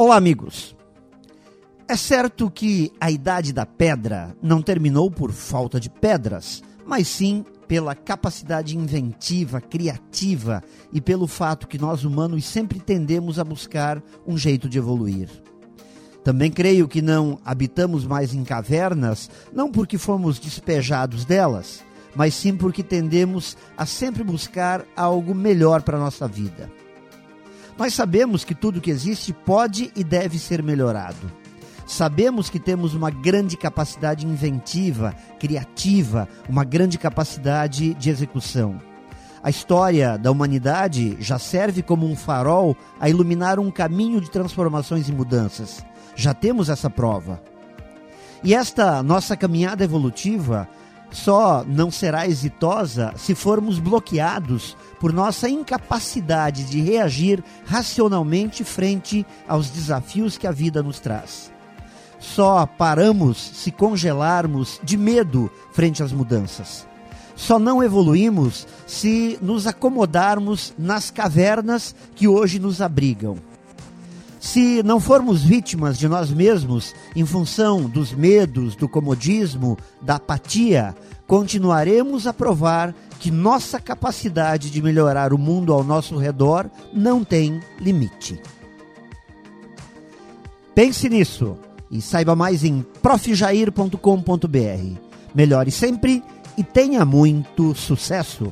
Olá, amigos. É certo que a idade da pedra não terminou por falta de pedras, mas sim pela capacidade inventiva, criativa e pelo fato que nós humanos sempre tendemos a buscar um jeito de evoluir. Também creio que não habitamos mais em cavernas, não porque fomos despejados delas, mas sim porque tendemos a sempre buscar algo melhor para a nossa vida. Nós sabemos que tudo que existe pode e deve ser melhorado. Sabemos que temos uma grande capacidade inventiva, criativa, uma grande capacidade de execução. A história da humanidade já serve como um farol a iluminar um caminho de transformações e mudanças. Já temos essa prova. E esta nossa caminhada evolutiva só não será exitosa se formos bloqueados por nossa incapacidade de reagir racionalmente frente aos desafios que a vida nos traz. Só paramos se congelarmos de medo frente às mudanças. Só não evoluímos se nos acomodarmos nas cavernas que hoje nos abrigam. Se não formos vítimas de nós mesmos em função dos medos, do comodismo, da apatia, continuaremos a provar que nossa capacidade de melhorar o mundo ao nosso redor não tem limite. Pense nisso e saiba mais em profjair.com.br. Melhore sempre e tenha muito sucesso!